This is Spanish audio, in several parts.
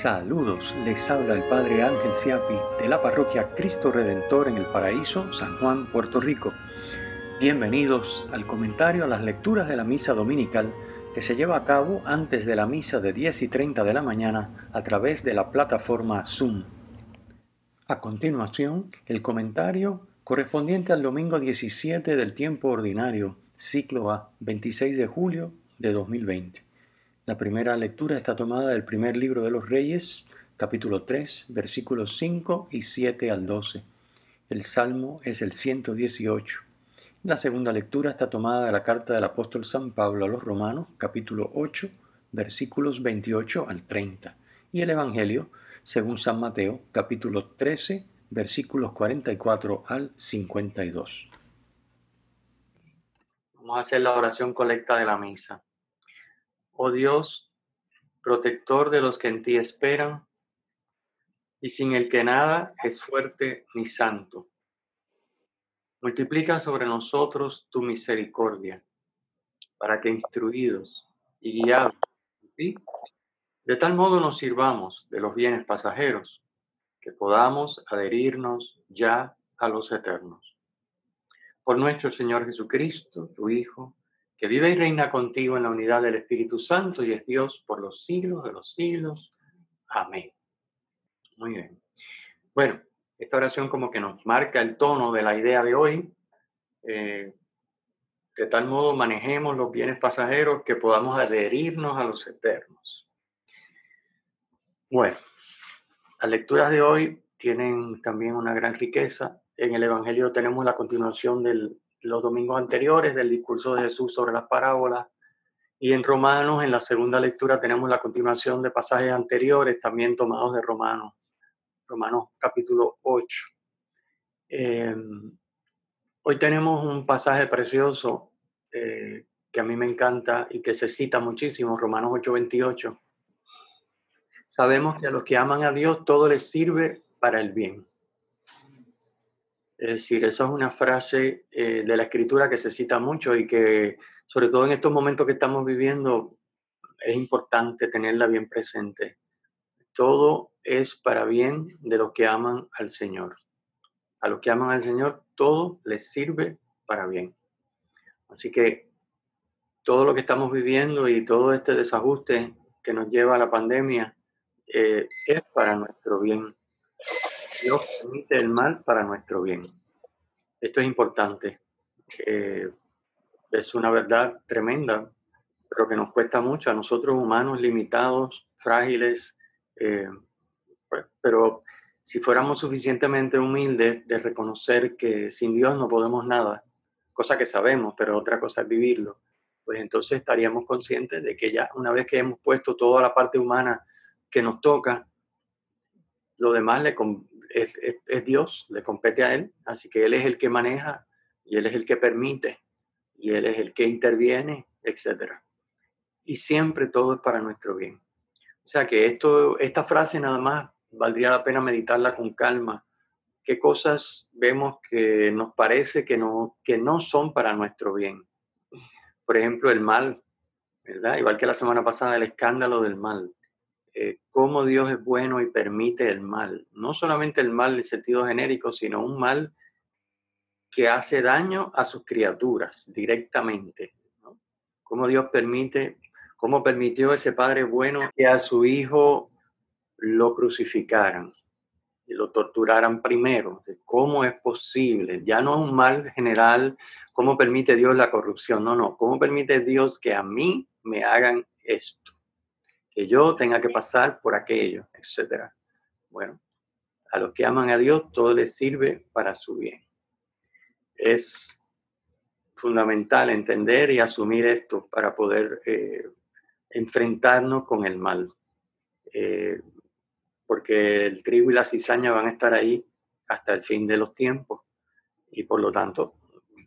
Saludos, les habla el Padre Ángel Siapi de la parroquia Cristo Redentor en el Paraíso, San Juan, Puerto Rico. Bienvenidos al comentario a las lecturas de la misa dominical que se lleva a cabo antes de la misa de 10 y 30 de la mañana a través de la plataforma Zoom. A continuación, el comentario correspondiente al domingo 17 del tiempo ordinario, ciclo A, 26 de julio de 2020. La primera lectura está tomada del primer libro de los Reyes, capítulo 3, versículos 5 y 7 al 12. El salmo es el 118. La segunda lectura está tomada de la carta del apóstol San Pablo a los Romanos, capítulo 8, versículos 28 al 30. Y el Evangelio, según San Mateo, capítulo 13, versículos 44 al 52. Vamos a hacer la oración colecta de la misa. Oh Dios, protector de los que en ti esperan, y sin el que nada es fuerte ni santo. Multiplica sobre nosotros tu misericordia, para que instruidos y guiados ti, de tal modo nos sirvamos de los bienes pasajeros, que podamos adherirnos ya a los eternos. Por nuestro Señor Jesucristo, tu Hijo, que vive y reina contigo en la unidad del Espíritu Santo y es Dios por los siglos de los siglos. Amén. Muy bien. Bueno, esta oración como que nos marca el tono de la idea de hoy. Eh, de tal modo manejemos los bienes pasajeros que podamos adherirnos a los eternos. Bueno, las lecturas de hoy tienen también una gran riqueza. En el Evangelio tenemos la continuación del los domingos anteriores del discurso de Jesús sobre las parábolas. Y en Romanos, en la segunda lectura, tenemos la continuación de pasajes anteriores, también tomados de Romanos, Romanos capítulo 8. Em, hoy tenemos un pasaje precioso eh, que a mí me encanta y que se cita muchísimo, Romanos 8:28. Sabemos que a los que aman a Dios todo les sirve para el bien. Es decir, esa es una frase eh, de la escritura que se cita mucho y que, sobre todo en estos momentos que estamos viviendo, es importante tenerla bien presente. Todo es para bien de los que aman al Señor. A los que aman al Señor, todo les sirve para bien. Así que todo lo que estamos viviendo y todo este desajuste que nos lleva a la pandemia eh, es para nuestro bien. Dios permite el mal para nuestro bien. Esto es importante. Eh, es una verdad tremenda, pero que nos cuesta mucho a nosotros humanos limitados, frágiles, eh, pues, pero si fuéramos suficientemente humildes de reconocer que sin Dios no podemos nada, cosa que sabemos, pero otra cosa es vivirlo, pues entonces estaríamos conscientes de que ya una vez que hemos puesto toda la parte humana que nos toca, lo demás le, es, Dios, le compete a Él, así que Él es el que maneja y Él es el que permite y Él es el que interviene, etc. Y siempre todo es para nuestro bien. O sea que esto, esta frase nada más valdría la pena meditarla con calma. ¿Qué cosas vemos que nos parece que no, que no son para nuestro bien? Por ejemplo, el mal, ¿verdad? Igual que la semana pasada, el escándalo del mal. Eh, cómo Dios es bueno y permite el mal. No solamente el mal en sentido genérico, sino un mal que hace daño a sus criaturas directamente. Cómo Dios permite, cómo permitió ese Padre bueno que a su Hijo lo crucificaran y lo torturaran primero. ¿Cómo es posible? Ya no es un mal general, ¿cómo permite Dios la corrupción? No, no, ¿cómo permite Dios que a mí me hagan esto? Que yo tenga que pasar por aquello, etc. Bueno, a los que aman a Dios todo les sirve para su bien. Es fundamental entender y asumir esto para poder eh, enfrentarnos con el mal. Eh, porque el trigo y la cizaña van a estar ahí hasta el fin de los tiempos y por lo tanto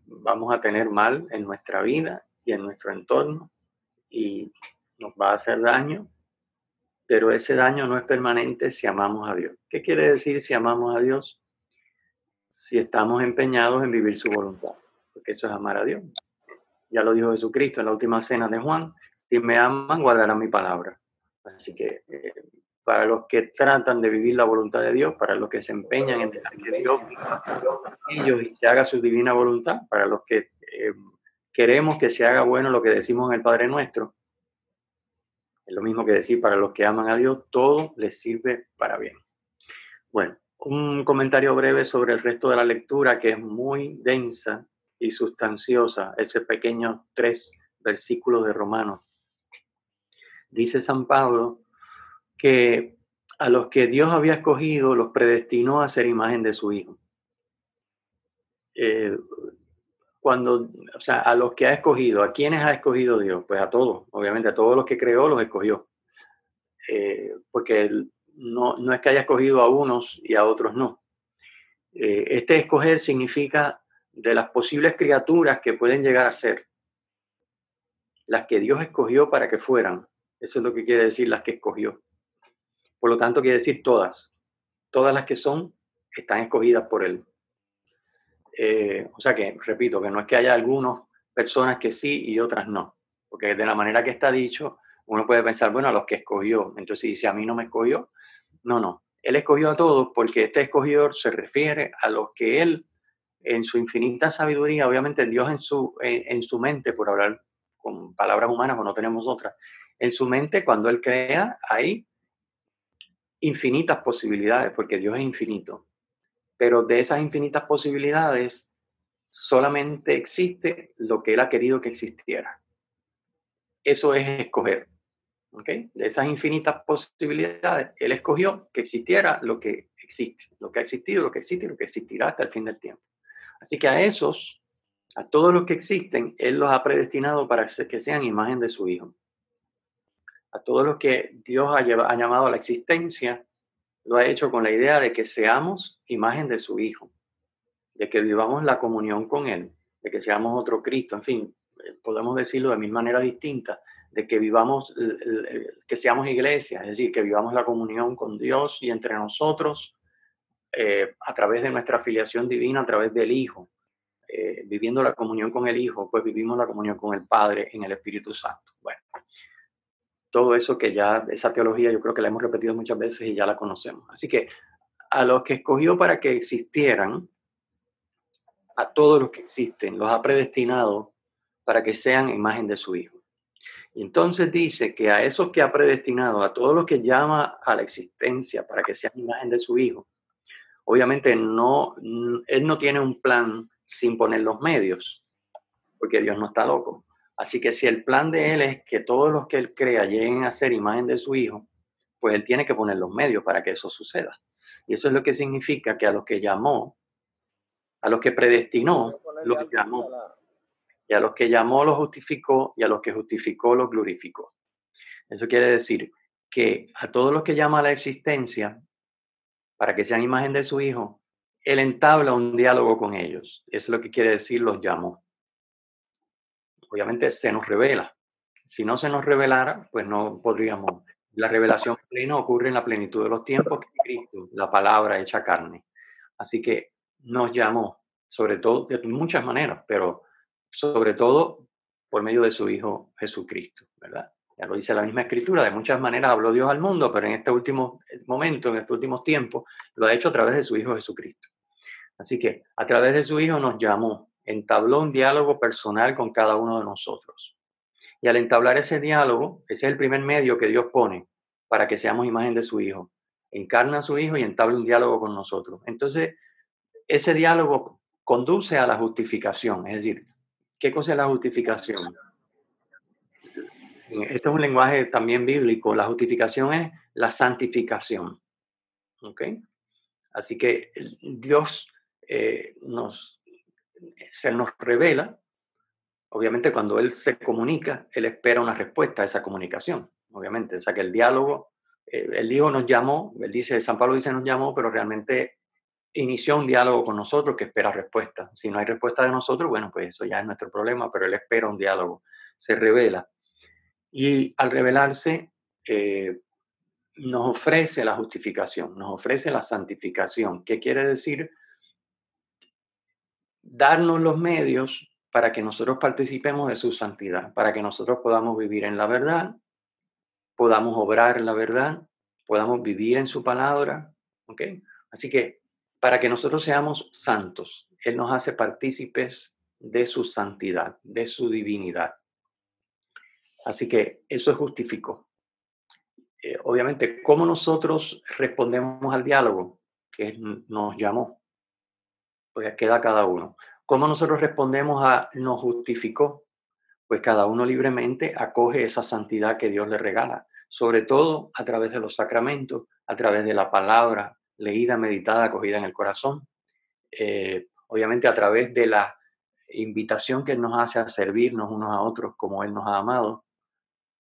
vamos a tener mal en nuestra vida y en nuestro entorno y nos va a hacer daño pero ese daño no es permanente si amamos a Dios. ¿Qué quiere decir si amamos a Dios? Si estamos empeñados en vivir su voluntad, porque eso es amar a Dios. Ya lo dijo Jesucristo en la última cena de Juan, si me aman, guardarán mi palabra. Así que eh, para los que tratan de vivir la voluntad de Dios, para los que se empeñan en dejar que Dios ellos y se haga su divina voluntad, para los que eh, queremos que se haga bueno lo que decimos en el Padre Nuestro. Lo mismo que decir para los que aman a Dios, todo les sirve para bien. Bueno, un comentario breve sobre el resto de la lectura que es muy densa y sustanciosa, ese pequeño tres versículos de Romanos. Dice San Pablo que a los que Dios había escogido los predestinó a ser imagen de su Hijo. Eh, cuando, o sea, a los que ha escogido, ¿a quiénes ha escogido Dios? Pues a todos, obviamente a todos los que creó los escogió. Eh, porque no, no, es que haya escogido a unos y a otros no. Eh, este escoger significa de las posibles criaturas que pueden llegar a ser, las que Dios escogió para que fueran. Eso es lo que quiere decir las que escogió. Por lo tanto, quiere decir todas. Todas las que son están escogidas por Él. Eh, o sea que, repito, que no es que haya algunas personas que sí y otras no, porque de la manera que está dicho, uno puede pensar, bueno, a los que escogió, entonces dice, a mí no me escogió, no, no, él escogió a todos porque este escogidor se refiere a los que él, en su infinita sabiduría, obviamente Dios en su, en, su mente, por hablar con palabras humanas, o no tenemos otras, en su mente cuando él crea, hay infinitas posibilidades, porque Dios es infinito pero de esas infinitas posibilidades solamente existe lo que él ha querido que existiera. Eso es escoger. ¿okay? De esas infinitas posibilidades, él escogió que existiera lo que existe, lo que ha existido, lo que existe y lo que existirá hasta el fin del tiempo. Así que a esos, a todos los que existen, él los ha predestinado para que sean imagen de su Hijo. A todos los que Dios ha, ha llamado a la existencia, lo ha hecho con la idea de que seamos imagen de su Hijo, de que vivamos la comunión con Él, de que seamos otro Cristo, en fin, eh, podemos decirlo de mil maneras distintas, de que vivamos, que seamos iglesia, es decir, que vivamos la comunión con Dios y entre nosotros eh, a través de nuestra afiliación divina, a través del Hijo. Eh, viviendo la comunión con el Hijo, pues vivimos la comunión con el Padre en el Espíritu Santo. Bueno, todo eso que ya, esa teología yo creo que la hemos repetido muchas veces y ya la conocemos. Así que a los que escogió para que existieran, a todos los que existen, los ha predestinado para que sean imagen de su Hijo. Y entonces dice que a esos que ha predestinado, a todos los que llama a la existencia para que sean imagen de su Hijo, obviamente no, Él no tiene un plan sin poner los medios, porque Dios no está loco. Así que si el plan de él es que todos los que él crea lleguen a ser imagen de su hijo, pues él tiene que poner los medios para que eso suceda. Y eso es lo que significa que a los que llamó, a los que predestinó, los llamó. Y a los que llamó los justificó y a los que justificó los glorificó. Eso quiere decir que a todos los que llama a la existencia, para que sean imagen de su hijo, él entabla un diálogo con ellos. Eso es lo que quiere decir los llamó obviamente se nos revela. Si no se nos revelara, pues no podríamos. La revelación plena ocurre en la plenitud de los tiempos, que Cristo, la palabra hecha carne. Así que nos llamó, sobre todo, de muchas maneras, pero sobre todo por medio de su Hijo Jesucristo, ¿verdad? Ya lo dice la misma escritura, de muchas maneras habló Dios al mundo, pero en este último momento, en estos últimos tiempos, lo ha hecho a través de su Hijo Jesucristo. Así que a través de su Hijo nos llamó entabló un diálogo personal con cada uno de nosotros. Y al entablar ese diálogo, ese es el primer medio que Dios pone para que seamos imagen de su Hijo. Encarna a su Hijo y entabla un diálogo con nosotros. Entonces, ese diálogo conduce a la justificación. Es decir, ¿qué cosa es la justificación? Este es un lenguaje también bíblico. La justificación es la santificación. ¿Ok? Así que Dios eh, nos se nos revela, obviamente cuando Él se comunica, Él espera una respuesta a esa comunicación, obviamente. O sea que el diálogo, eh, el Hijo nos llamó, Él dice, San Pablo dice nos llamó, pero realmente inició un diálogo con nosotros que espera respuesta. Si no hay respuesta de nosotros, bueno, pues eso ya es nuestro problema, pero Él espera un diálogo, se revela. Y al revelarse, eh, nos ofrece la justificación, nos ofrece la santificación. ¿Qué quiere decir? Darnos los medios para que nosotros participemos de su santidad, para que nosotros podamos vivir en la verdad, podamos obrar en la verdad podamos vivir en su palabra. ¿ok? Así que para que nosotros seamos santos, Él nos hace partícipes de su santidad, de su divinidad. Así que eso es justificó. Eh, obviamente, ¿cómo nosotros respondemos al diálogo que nos llamó? Pues queda cada uno. ¿Cómo nosotros respondemos a nos justificó? Pues cada uno libremente acoge esa santidad que Dios le regala, sobre todo a través de los sacramentos, a través de la palabra leída, meditada, acogida en el corazón, eh, obviamente a través de la invitación que nos hace a servirnos unos a otros como Él nos ha amado,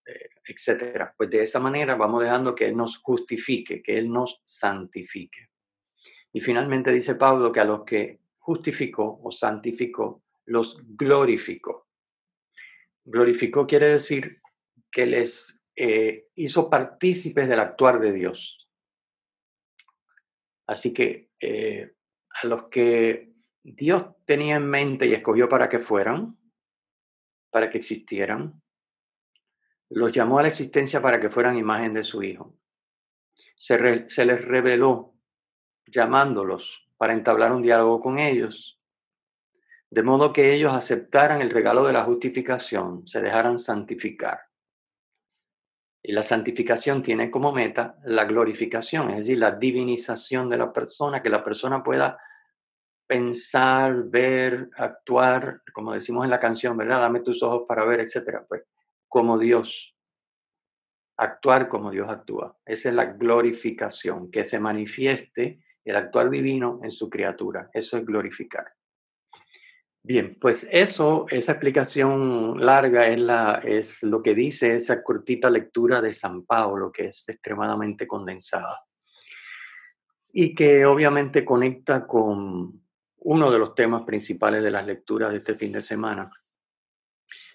eh, etcétera. Pues de esa manera vamos dejando que Él nos justifique, que Él nos santifique. Y finalmente dice Pablo que a los que justificó o santificó, los glorificó. Glorificó quiere decir que les eh, hizo partícipes del actuar de Dios. Así que eh, a los que Dios tenía en mente y escogió para que fueran, para que existieran, los llamó a la existencia para que fueran imagen de su Hijo. Se, les reveló llamándolos para entablar un diálogo con ellos, de modo que ellos aceptaran el regalo de la justificación, se dejaran santificar. Y la santificación tiene como meta la glorificación, es decir, la divinización de la persona, que la persona pueda pensar, ver, actuar, como decimos en la canción, ¿verdad? Dame tus ojos para ver, etcétera. Pues como Dios, actuar como Dios actúa. Esa es la glorificación, que se manifieste el actuar divino en su criatura. Eso es glorificar. Bien, pues eso, esa explicación larga es, la, es lo que dice esa cortita lectura de San Pablo, que es extremadamente condensada y que obviamente conecta con uno de los temas principales de las lecturas de este fin de semana,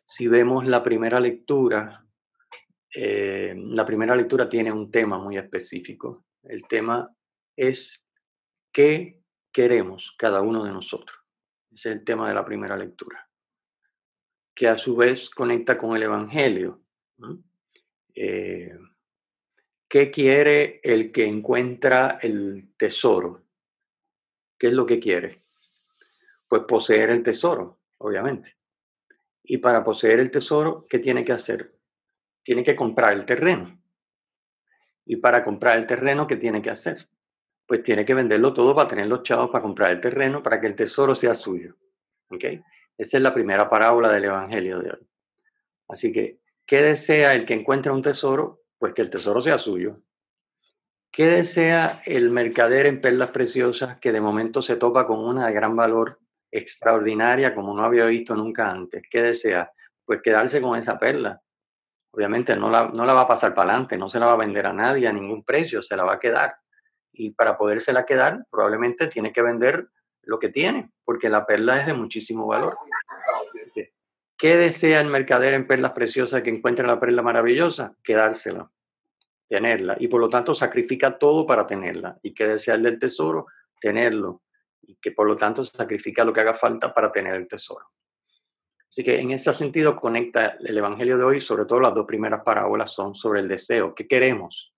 si vemos la primera lectura, eh, la primera lectura tiene un tema muy específico. El tema es qué queremos cada uno de nosotros. Ese es el tema de la primera lectura, que a su vez conecta con el Evangelio. Eh, ¿Qué quiere el que encuentra el tesoro? ¿Qué es lo que quiere? Pues poseer el tesoro, obviamente. Y para poseer el tesoro, ¿qué tiene que hacer? Tiene que comprar el terreno. Y para comprar el terreno, ¿qué tiene que hacer? Pues tiene que venderlo todo para tener los chavos para comprar el terreno, para que el tesoro sea suyo. ¿Ok? Esa es la primera parábola del Evangelio de hoy. Así que, ¿qué desea el que encuentra un tesoro? Pues que el tesoro sea suyo. ¿Qué desea el mercader en perlas preciosas que de momento se topa con una de gran valor extraordinaria como no había visto nunca antes. ¿Qué desea? Pues quedarse con esa perla. Obviamente no la, no la va a pasar para adelante, no se la va a vender a nadie a ningún precio, se la va a quedar. Y para podérsela quedar, probablemente tiene que vender lo que tiene, porque la perla es de muchísimo valor. ¿Qué desea el mercader en perlas preciosas que encuentre la perla maravillosa? Quedársela, tenerla. Y por lo tanto sacrifica todo para tenerla. ¿Y qué desea el del tesoro? Tenerlo y que por lo tanto sacrifica lo que haga falta para tener el tesoro. Así que en ese sentido conecta el Evangelio de hoy, sobre todo las dos primeras parábolas son sobre el deseo, qué queremos,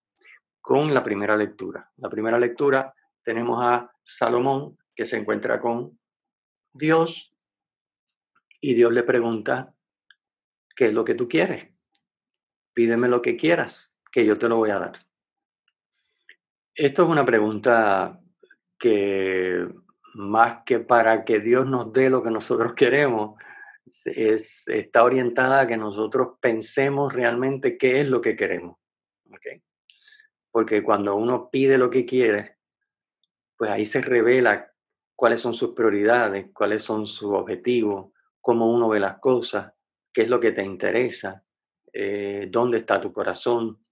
con la primera lectura. La primera lectura tenemos a Salomón que se encuentra con Dios y Dios le pregunta, ¿qué es lo que tú quieres? Pídeme lo que quieras, que yo te lo voy a dar. Esto es una pregunta que más que para que Dios nos dé lo que nosotros queremos, es, está orientada a que nosotros pensemos realmente qué es lo que queremos. Porque cuando uno pide lo que quiere, pues ahí se revela cuáles son sus prioridades, cuáles son sus objetivos, cómo uno ve las cosas, qué es lo que te interesa, eh, dónde está tu corazón.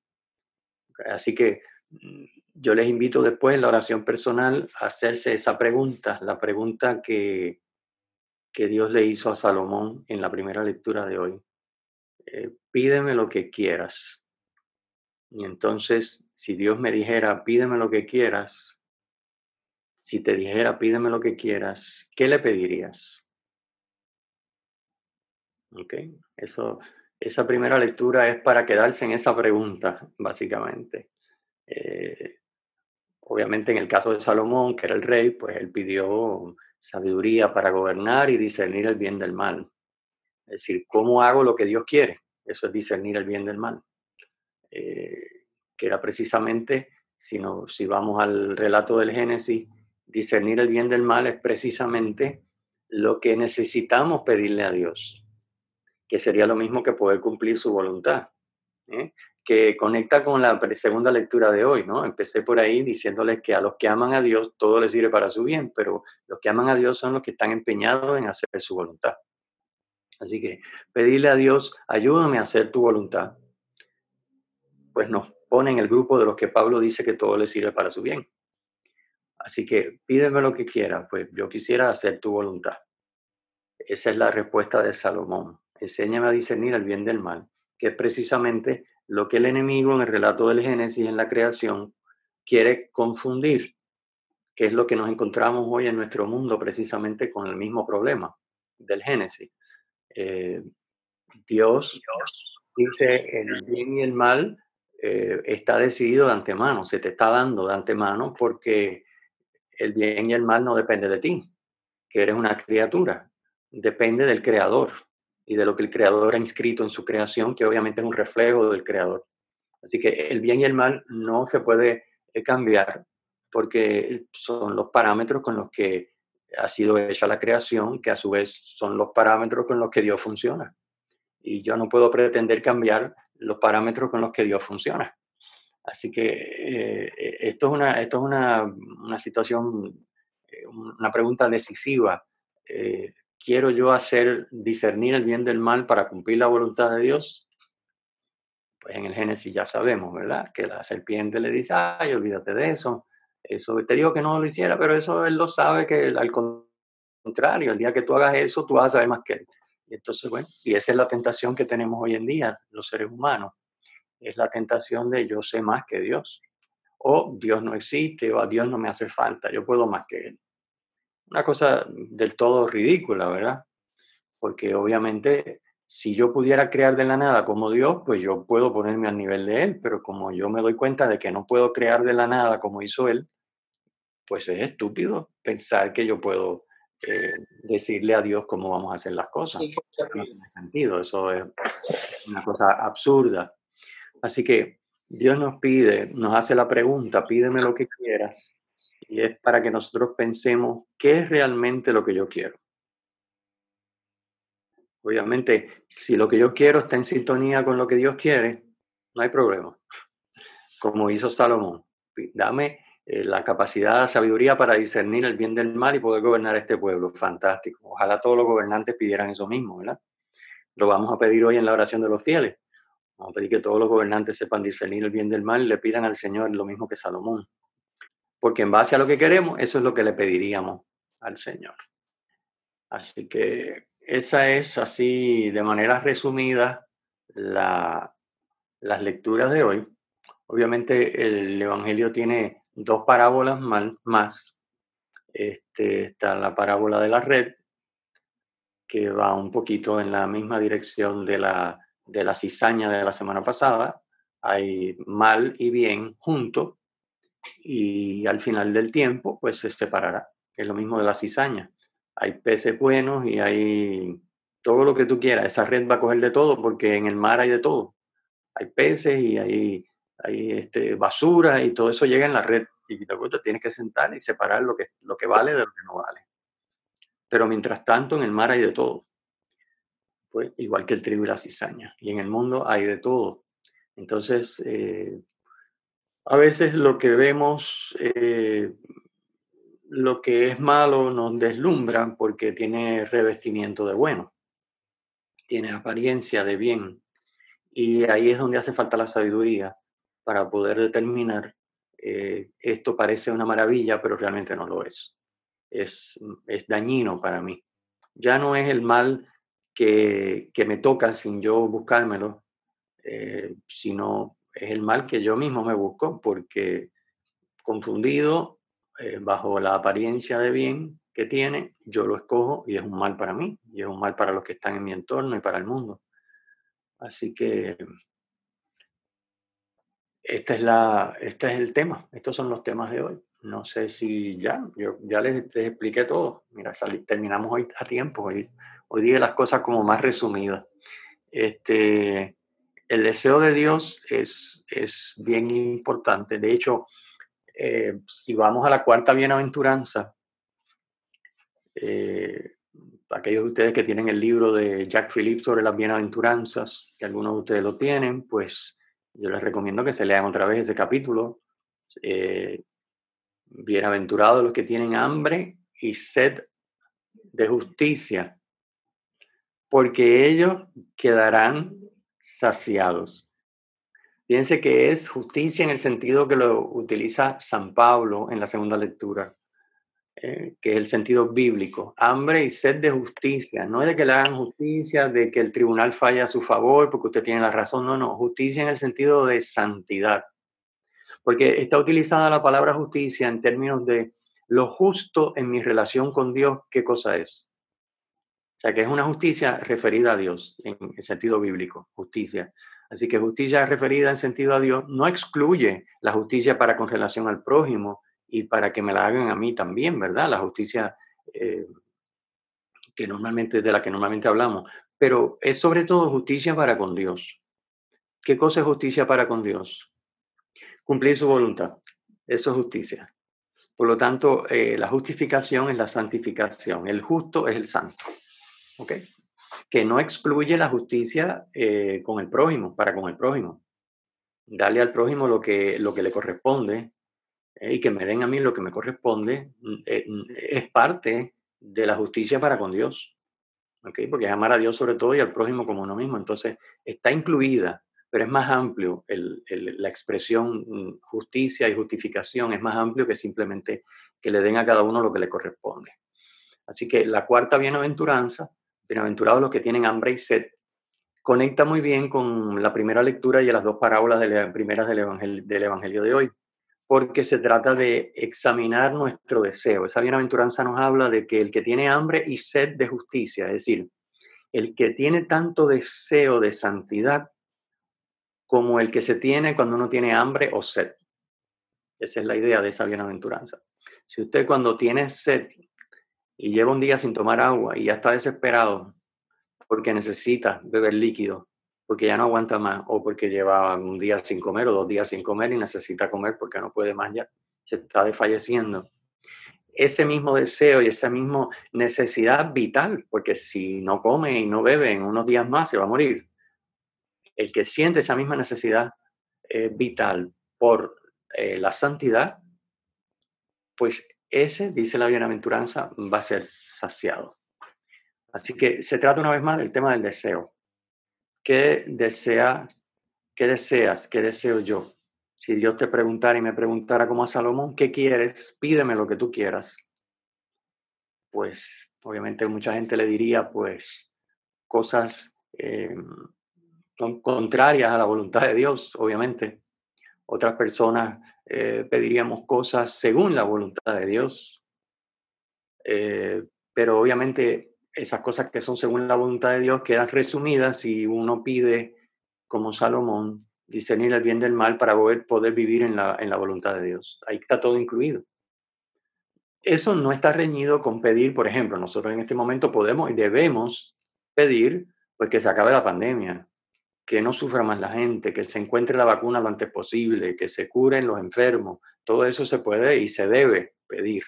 Así que mm, yo les invito después en la oración personal a hacerse esa pregunta, la pregunta que, que Dios le hizo a Salomón en la primera lectura de hoy. Eh, pídeme lo que quieras. Y entonces, si Dios me dijera, pídeme lo que quieras, si te dijera, pídeme lo que quieras, ¿qué le pedirías? ¿Ok? Eso, esa primera lectura es para quedarse en esa pregunta, básicamente. Eh, obviamente en el caso de Salomón, que era el rey, pues él pidió sabiduría para gobernar y discernir el bien del mal. Es decir, ¿cómo hago lo que Dios quiere? Eso es discernir el bien del mal. Eh, que era precisamente, si, no, si vamos al relato del Génesis, discernir el bien del mal es precisamente lo que necesitamos pedirle a Dios, que sería lo mismo que poder cumplir su voluntad, ¿eh? que conecta con la segunda lectura de hoy, ¿no? Empecé por ahí diciéndoles que a los que aman a Dios todo les sirve para su bien, pero los que aman a Dios son los que están empeñados en hacer su voluntad. Así que pedirle a Dios, ayúdame a hacer tu voluntad, pues nos pone en el grupo de los que Pablo dice que todo le sirve para su bien. Así que pídeme lo que quieras, pues yo quisiera hacer tu voluntad. Esa es la respuesta de Salomón. Enséñame a discernir el bien del mal, que es precisamente lo que el enemigo en el relato del Génesis, en la creación, quiere confundir, que es lo que nos encontramos hoy en nuestro mundo precisamente con el mismo problema del Génesis. Eh, Dios, Dios dice el bien y el mal eh, está decidido de antemano, se te está dando de antemano porque el bien y el mal no depende de ti, que eres una criatura, depende del creador y de lo que el creador ha inscrito en su creación, que obviamente es un reflejo del creador. Así que el bien y el mal no se puede eh, cambiar porque son los parámetros con los que ha sido hecha la creación, que a su vez son los parámetros con los que Dios funciona. Y yo no puedo pretender cambiar los parámetros con los que Dios funciona. Así que eh, eh, esto es una, esto es una, una situación, eh, una pregunta decisiva. ¿Quiero yo hacer discernir el bien del mal para cumplir la voluntad de Dios? Pues en el Génesis ya sabemos, ¿verdad? Que la serpiente le dice, ay, olvídate de eso. Eso te digo que no lo hiciera, pero eso él lo sabe que al contrario, el día que tú hagas eso, tú vas a saber más que él. Y entonces, bueno, y esa es la tentación que tenemos hoy en día, los seres humanos es la tentación de yo sé más que Dios. O Dios no existe, o a Dios no me hace falta, yo puedo más que Él. Una cosa del todo ridícula, ¿verdad? Porque obviamente si yo pudiera crear de la nada como Dios, pues yo puedo ponerme al nivel de Él, pero como yo me doy cuenta de que no puedo crear de la nada como hizo Él, pues es estúpido pensar que yo puedo eh, decirle a Dios cómo vamos a hacer las cosas. No tiene sentido, eso es una cosa absurda. Así que Dios nos pide, nos hace la pregunta, pídeme lo que quieras, y es para que nosotros pensemos qué es realmente lo que yo quiero. Obviamente, si lo que yo quiero está en sintonía con lo que Dios quiere, no hay problema. Como hizo Salomón, dame eh, la capacidad, la sabiduría para discernir el bien del mal y poder gobernar este pueblo. Fantástico. Ojalá todos los gobernantes pidieran eso mismo, ¿verdad? Lo vamos a pedir hoy en la oración de los fieles. Vamos a pedir que todos los gobernantes sepan discernir el bien del mal y le pidan al Señor lo mismo que Salomón. Porque en base a lo que queremos, eso es lo que le pediríamos al Señor. Así que esa es así, de manera resumida, la, las lecturas de hoy. Obviamente el Evangelio tiene dos parábolas más. Este, está la parábola de la red, que va un poquito en la misma dirección de la de la cizaña de la semana pasada, hay mal y bien juntos y al final del tiempo pues se separará. Es lo mismo de la cizaña. Hay peces buenos y hay todo lo que tú quieras. Esa red va a coger de todo porque en el mar hay de todo. Hay peces y hay, hay este, basura y todo eso llega en la red. Y te tienes que sentar y separar lo que, lo que vale de lo que no vale. Pero mientras tanto en el mar hay de todo igual que el trigo y la cizaña. Y en el mundo hay de todo. Entonces, eh, a veces lo que vemos, eh, lo que es malo nos deslumbra porque tiene revestimiento de bueno, tiene apariencia de bien. Y ahí es donde hace falta la sabiduría para poder determinar eh, esto parece una maravilla, pero realmente no lo es. Es, es dañino para mí. Ya no es el mal que, me toca sin yo buscármelo, eh, sino es el mal que yo mismo me busco porque confundido, eh, bajo la apariencia de bien que tiene, yo lo escojo y es un mal para mí, y es un mal para los que están en mi entorno y para el mundo. Así que este es, la, este es el tema, estos son los temas de hoy. No sé si ya, yo ya les, expliqué todo. Mira, terminamos hoy a tiempo, hoy, hoy dije las cosas como más resumidas. Este, el deseo de Dios es, es bien importante. De hecho, eh, si vamos a la cuarta bienaventuranza, eh, aquellos de ustedes que tienen el libro de Jack Phillips sobre las bienaventuranzas, que algunos de ustedes lo tienen, pues yo les recomiendo que se lean otra vez ese capítulo. Eh, bienaventurados los que tienen hambre y sed de justicia, porque ellos quedarán saciados. Fíjense que es justicia en el sentido que lo utiliza San Pablo en la segunda lectura. Eh, que es el sentido bíblico, hambre y sed de justicia, no es de que le hagan justicia, de que el tribunal falla a su favor porque usted tiene la razón, no, no, justicia en el sentido de santidad, porque está utilizada la palabra justicia en términos de lo justo en mi relación con Dios, ¿qué cosa es? O sea, que es una justicia referida a Dios en el sentido bíblico, justicia. Así que justicia referida en sentido a Dios no excluye la justicia para con relación al prójimo, y para que me la hagan a mí también, ¿verdad? La justicia eh, que normalmente, de la que normalmente hablamos, pero es sobre todo justicia para con Dios. ¿Qué cosa es justicia para con Dios? Cumplir su voluntad. Eso es justicia. Por lo tanto, eh, la justificación es la santificación. El justo es el santo. ¿Ok? Que no excluye la justicia eh, con el prójimo, para con el prójimo. Darle al prójimo lo que, lo que le corresponde y que me den a mí lo que me corresponde, mm, eh, mm, es parte de la justicia para con Dios. Porque es amar a Dios sobre todo y al prójimo como uno mismo. Entonces, está incluida, pero es más amplio la expresión mm, justicia y justificación, es más amplio que simplemente que le den a cada uno lo que le corresponde. Así que la cuarta bienaventuranza, bienaventurados los que tienen hambre y sed, conecta muy bien con la primera lectura y las dos parábolas de primeras del evangelio de hoy porque se trata de examinar nuestro deseo. Esa bienaventuranza nos habla de que el que tiene hambre y sed de justicia, es decir, el que tiene tanto deseo de santidad como el que se tiene cuando uno tiene hambre o sed. Esa es la idea de esa bienaventuranza. Si usted cuando tiene sed y lleva un día sin tomar agua y ya está desesperado porque necesita beber líquido, porque ya no aguanta más o porque lleva un día sin comer o dos días sin comer y necesita comer porque no puede más ya, se está desfalleciendo. Ese mismo deseo y esa misma necesidad vital, porque si no come y no bebe en unos días más se va a morir. El que siente esa misma necesidad vital por eh, la santidad, pues ese, dice la bienaventuranza, va a ser saciado. Así que se trata una vez más del tema del deseo. ¿Qué deseas? ¿Qué deseas? ¿Qué deseo yo? Si Dios te preguntara y me preguntara como a Salomón, ¿qué quieres? Pídeme lo que tú quieras. Pues obviamente mucha gente le diría pues cosas eh, contrarias a la voluntad de Dios, obviamente. Otras personas eh, pediríamos cosas según la voluntad de Dios. Eh, pero obviamente esas cosas que son según la voluntad de Dios quedan resumidas si uno pide, como Salomón, discernir el bien del mal para poder, poder vivir en la, en la voluntad de Dios. Ahí está todo incluido. Eso no está reñido con pedir, por ejemplo, nosotros en este momento podemos y debemos pedir pues que se acabe la pandemia, que no sufra más la gente, que se encuentre la vacuna lo antes posible, que se curen los enfermos. Todo eso se puede y se debe pedir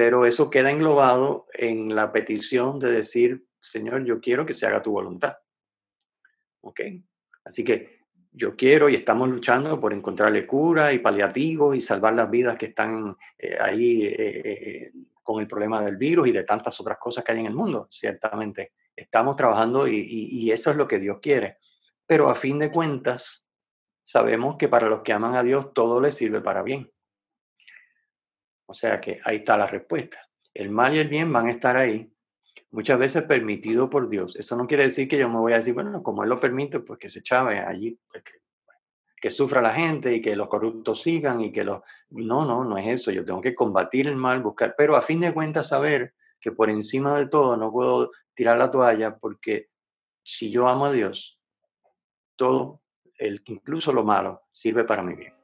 pero eso queda englobado en la petición de decir, Señor, yo quiero que se haga tu voluntad. ¿Ok? Así que yo quiero y estamos luchando por encontrarle cura y paliativos y salvar las vidas que están eh, ahí eh, eh, con el problema del virus y de tantas otras cosas que hay en el mundo, ciertamente. Estamos trabajando y, y eso es lo que Dios quiere. Pero a fin de cuentas, sabemos que para los que aman a Dios todo les sirve para bien. O sea que ahí está la respuesta. El mal y el bien van a estar ahí, muchas veces permitido por Dios. Eso no quiere decir que yo me voy a decir, bueno, como Él lo permite, pues que se chave allí, pues que, sufra la gente y que los corruptos sigan y que los... No, no, no es eso. Yo tengo que combatir el mal, buscar, pero a fin de cuentas saber que por encima de todo no puedo tirar la toalla porque si yo amo a Dios, todo el, incluso lo malo sirve para mi bien.